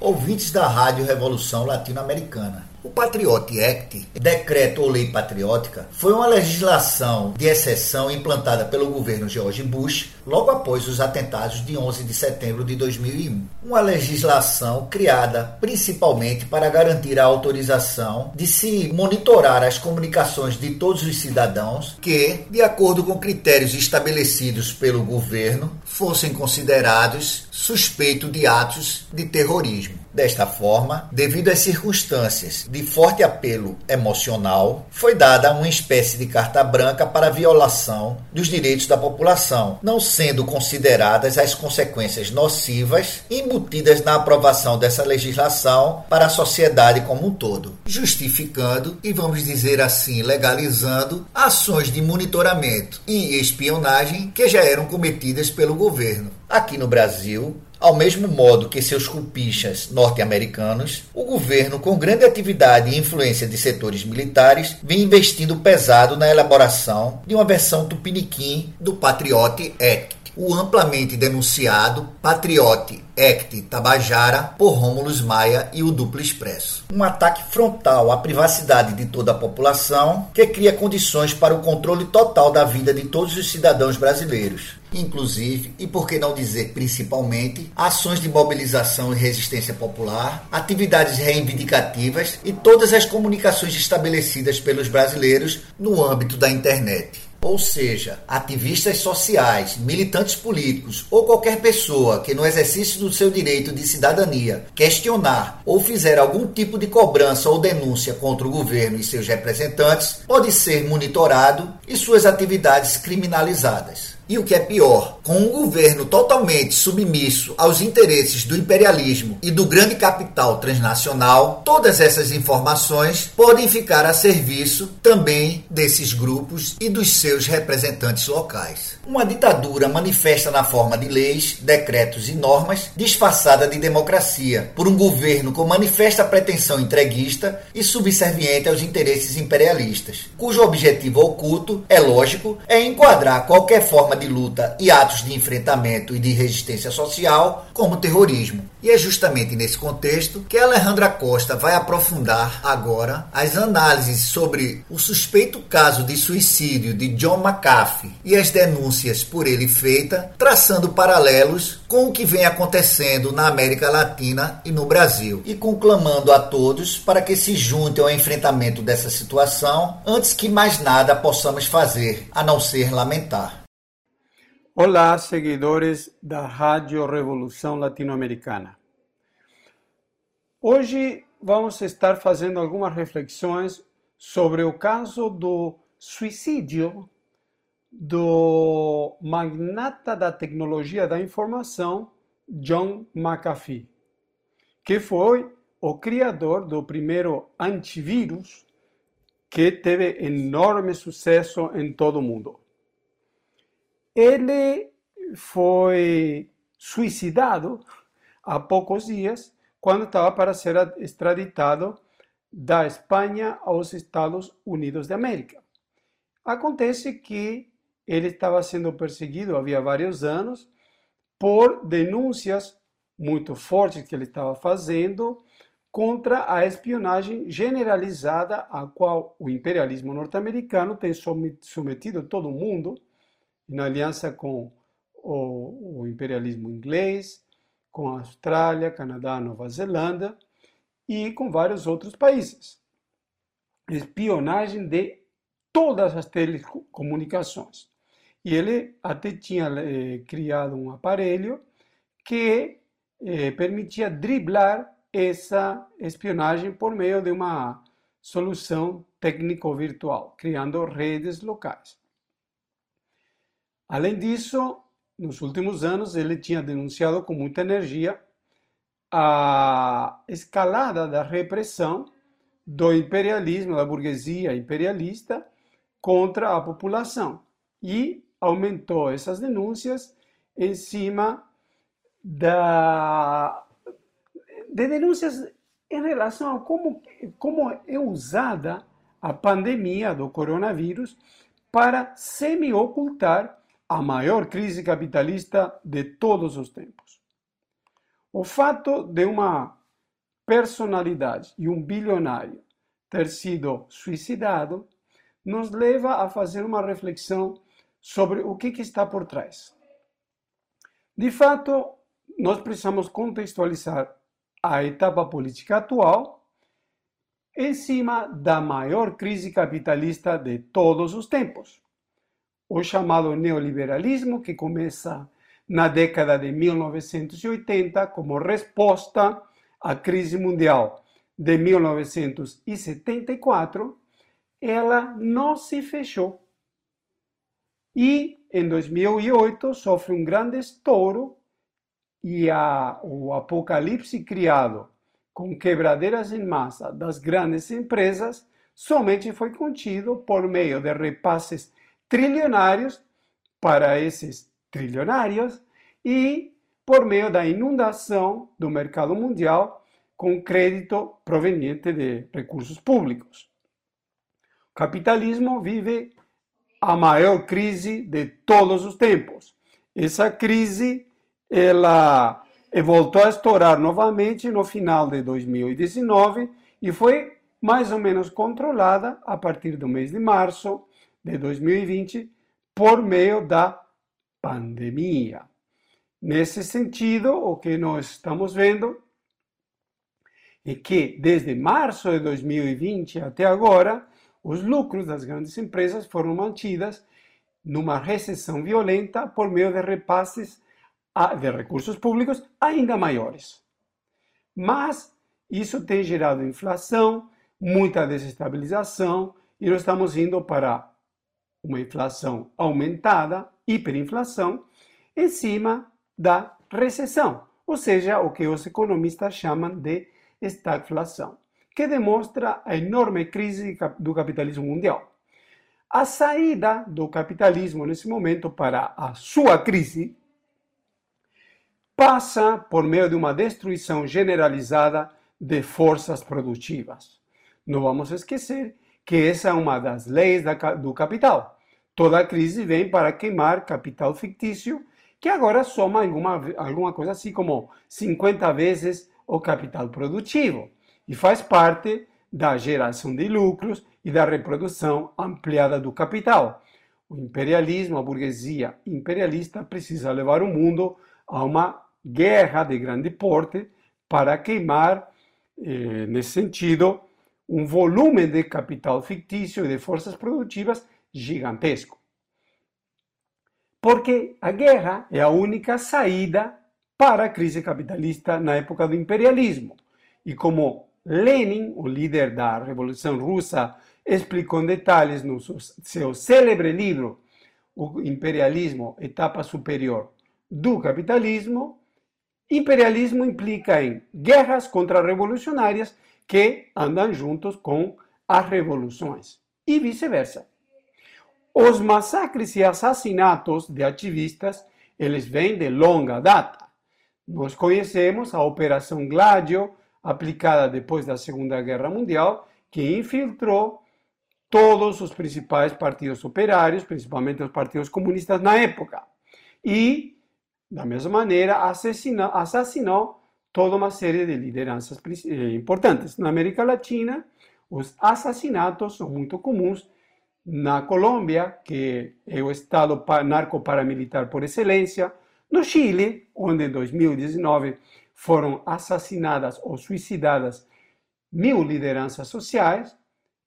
Ouvintes da Rádio Revolução Latino-Americana. O Patriot Act, decreto ou lei patriótica, foi uma legislação de exceção implantada pelo governo George Bush logo após os atentados de 11 de setembro de 2001. Uma legislação criada principalmente para garantir a autorização de se monitorar as comunicações de todos os cidadãos que, de acordo com critérios estabelecidos pelo governo, fossem considerados suspeitos de atos de terrorismo. Desta forma, devido às circunstâncias de forte apelo emocional, foi dada uma espécie de carta branca para a violação dos direitos da população, não sendo consideradas as consequências nocivas embutidas na aprovação dessa legislação para a sociedade como um todo, justificando e vamos dizer assim, legalizando ações de monitoramento e espionagem que já eram cometidas pelo governo. Aqui no Brasil, ao mesmo modo que seus cupichas norte-americanos, o governo, com grande atividade e influência de setores militares, vem investindo pesado na elaboração de uma versão tupiniquim do Patriot Act, o amplamente denunciado Patriot Act Tabajara por Rômulus Maia e o Duplo Expresso. Um ataque frontal à privacidade de toda a população que cria condições para o controle total da vida de todos os cidadãos brasileiros. Inclusive, e por que não dizer principalmente, ações de mobilização e resistência popular, atividades reivindicativas e todas as comunicações estabelecidas pelos brasileiros no âmbito da internet. Ou seja, ativistas sociais, militantes políticos ou qualquer pessoa que, no exercício do seu direito de cidadania, questionar ou fizer algum tipo de cobrança ou denúncia contra o governo e seus representantes, pode ser monitorado e suas atividades criminalizadas. E o que é pior, com um governo totalmente submisso aos interesses do imperialismo e do grande capital transnacional, todas essas informações podem ficar a serviço também desses grupos e dos seus representantes locais. Uma ditadura manifesta na forma de leis, decretos e normas, disfarçada de democracia, por um governo com manifesta pretensão entreguista e subserviente aos interesses imperialistas, cujo objetivo oculto, é lógico, é enquadrar qualquer forma de luta e atos de enfrentamento e de resistência social como terrorismo. E é justamente nesse contexto que Alejandra Costa vai aprofundar agora as análises sobre o suspeito caso de suicídio de John McAfee e as denúncias por ele feitas, traçando paralelos com o que vem acontecendo na América Latina e no Brasil, e conclamando a todos para que se juntem ao enfrentamento dessa situação antes que mais nada possamos fazer a não ser lamentar. Olá, seguidores da Rádio Revolução Latino-Americana. Hoje vamos estar fazendo algumas reflexões sobre o caso do suicídio do magnata da tecnologia da informação John McAfee, que foi o criador do primeiro antivírus que teve enorme sucesso em todo o mundo. Ele foi suicidado há poucos dias, quando estava para ser extraditado da Espanha aos Estados Unidos de América. Acontece que ele estava sendo perseguido havia vários anos por denúncias muito fortes que ele estava fazendo contra a espionagem generalizada a qual o imperialismo norte-americano tem submetido todo o mundo na aliança com o, o imperialismo inglês, com a Austrália, Canadá, Nova Zelândia e com vários outros países. Espionagem de todas as telecomunicações. E ele até tinha eh, criado um aparelho que eh, permitia driblar essa espionagem por meio de uma solução técnico-virtual, criando redes locais. Além disso, nos últimos anos, ele tinha denunciado com muita energia a escalada da repressão do imperialismo, da burguesia imperialista contra a população. E aumentou essas denúncias em cima da, de denúncias em relação a como, como é usada a pandemia do coronavírus para semi-ocultar a maior crise capitalista de todos os tempos. O fato de uma personalidade e um bilionário ter sido suicidado nos leva a fazer uma reflexão sobre o que, está por trás. De fato, nós precisamos contextualizar a etapa política atual em cima da maior crise capitalista de todos os tempos, o chamado neoliberalismo, que começa na década de 1980 como resposta à crise mundial de 1974, ela não se fechou. E em 2008 sofre um grande estouro e a, o apocalipse criado com quebradeiras em massa das grandes empresas somente foi contido por meio de repasses trilionários para esses trilionários e por meio da inundação do mercado mundial com crédito proveniente de recursos públicos. O capitalismo vive a maior crise de todos os tempos. Essa crise ela voltou a estourar novamente no final de 2019 e foi mais ou menos controlada a partir do mês de março de 2020 por meio da pandemia. Nesse sentido, o que nós estamos vendo é que desde março de 2020 até agora, os lucros das grandes empresas foram mantidas numa recessão violenta por meio de repasses de recursos públicos ainda maiores. Mas isso tem gerado inflação, muita desestabilização e nós estamos indo para uma inflação aumentada, hiperinflação, em cima da recessão, ou seja, o que os economistas chamam de estagflação, que demonstra a enorme crise do capitalismo mundial. A saída do capitalismo nesse momento para a sua crise passa por meio de uma destruição generalizada de forças produtivas. Não vamos esquecer que essa é uma das leis do capital. Toda crise vem para queimar capital fictício, que agora soma alguma, alguma coisa assim como 50 vezes o capital produtivo e faz parte da geração de lucros e da reprodução ampliada do capital. O imperialismo, a burguesia imperialista precisa levar o mundo a uma guerra de grande porte para queimar, eh, nesse sentido, um volume de capital fictício e de forças produtivas gigantesco. Porque a guerra é a única saída para a crise capitalista na época do imperialismo. E como Lenin, o líder da Revolução Russa, explicou em detalhes no seu célebre livro O Imperialismo, Etapa Superior do Capitalismo, Imperialismo implica em guerras contra-revolucionárias que andam juntos com as revoluções e vice-versa. Os massacres e assassinatos de ativistas, eles vêm de longa data. Nós conhecemos a Operação Gladio, aplicada depois da Segunda Guerra Mundial, que infiltrou todos os principais partidos operários, principalmente os partidos comunistas na época. E da mesma maneira, assassinou, assassinou toda uma série de lideranças eh, importantes. Na América Latina, os assassinatos são muito comuns. Na Colômbia, que é o estado narco-paramilitar por excelência. No Chile, onde em 2019 foram assassinadas ou suicidadas mil lideranças sociais.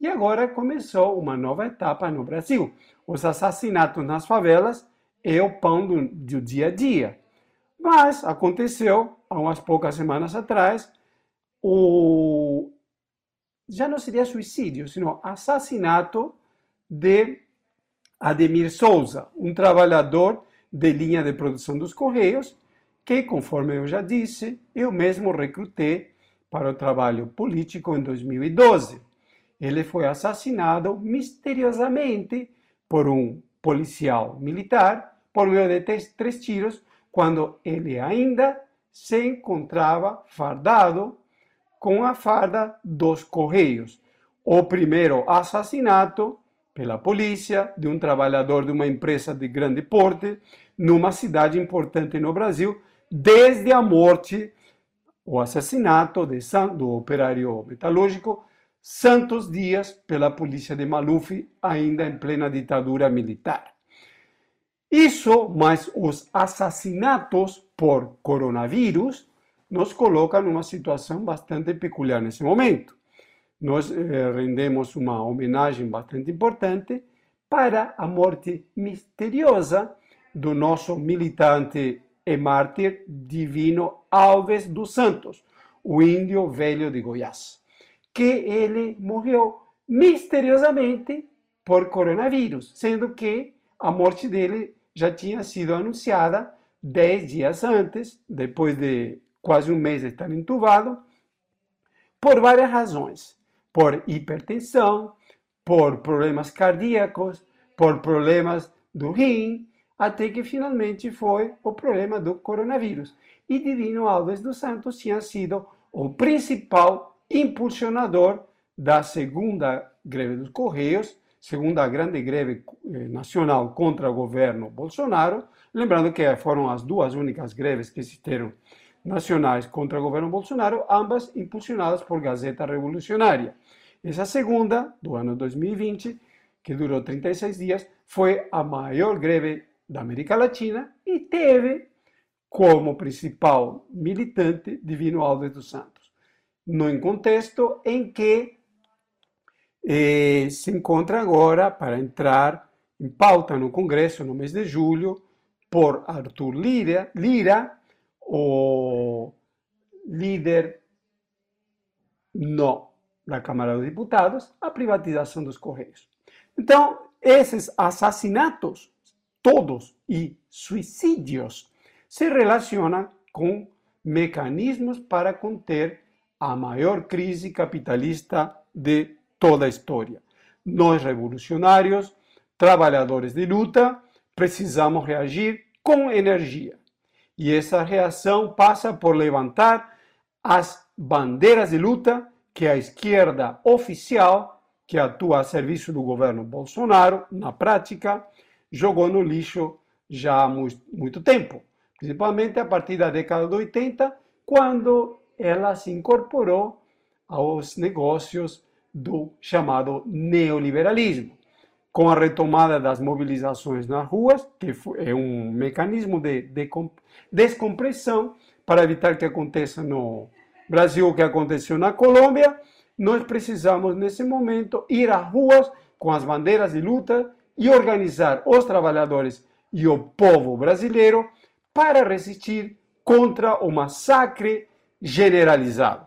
E agora começou uma nova etapa no Brasil. Os assassinatos nas favelas é o pão do, do dia a dia. Mas aconteceu, há umas poucas semanas atrás, o já não seria suicídio, sino assassinato de Ademir Souza, um trabalhador de linha de produção dos Correios, que, conforme eu já disse, eu mesmo recrutei para o trabalho político em 2012. Ele foi assassinado misteriosamente por um policial militar por meio de três tiros, quando ele ainda se encontrava fardado com a farda dos Correios. O primeiro assassinato pela polícia de um trabalhador de uma empresa de grande porte numa cidade importante no Brasil, desde a morte, o assassinato de, do operário metalúrgico Santos Dias pela polícia de Maluf, ainda em plena ditadura militar. Isso, mais os assassinatos por coronavírus, nos coloca numa situação bastante peculiar nesse momento. Nós eh, rendemos uma homenagem bastante importante para a morte misteriosa do nosso militante e mártir divino Alves dos Santos, o índio velho de Goiás, que ele morreu misteriosamente por coronavírus, sendo que a morte dele já tinha sido anunciada dez dias antes, depois de quase um mês de estar entubado, por várias razões. Por hipertensão, por problemas cardíacos, por problemas do rim, até que finalmente foi o problema do coronavírus. E Divino Alves dos Santos tinha sido o principal impulsionador da segunda greve dos Correios, segunda grande greve eh, nacional contra o governo Bolsonaro. Lembrando que foram as duas únicas greves que existiram nacionais contra o governo Bolsonaro, ambas impulsionadas por Gazeta Revolucionária. Essa segunda, do ano 2020, que durou 36 dias, foi a maior greve da América Latina e teve como principal militante Divino Alves dos Santos, num contexto em que eh, se encontra agora para entrar em pauta no Congresso no mês de julho por Arthur Lira, Lira o líder no da Câmara dos Deputados a privatização dos Correios. Então, esses assassinatos, todos, e suicídios, se relacionam com mecanismos para conter a maior crise capitalista de toda a história. Nós, revolucionários, trabalhadores de luta, precisamos reagir com energia. E essa reação passa por levantar as bandeiras de luta que a esquerda oficial, que atua a serviço do governo Bolsonaro, na prática, jogou no lixo já há muito tempo, principalmente a partir da década de 80, quando ela se incorporou aos negócios do chamado neoliberalismo com a retomada das mobilizações nas ruas, que é um mecanismo de, de descompressão para evitar que aconteça no Brasil o que aconteceu na Colômbia, nós precisamos, nesse momento, ir às ruas com as bandeiras de luta e organizar os trabalhadores e o povo brasileiro para resistir contra o massacre generalizado.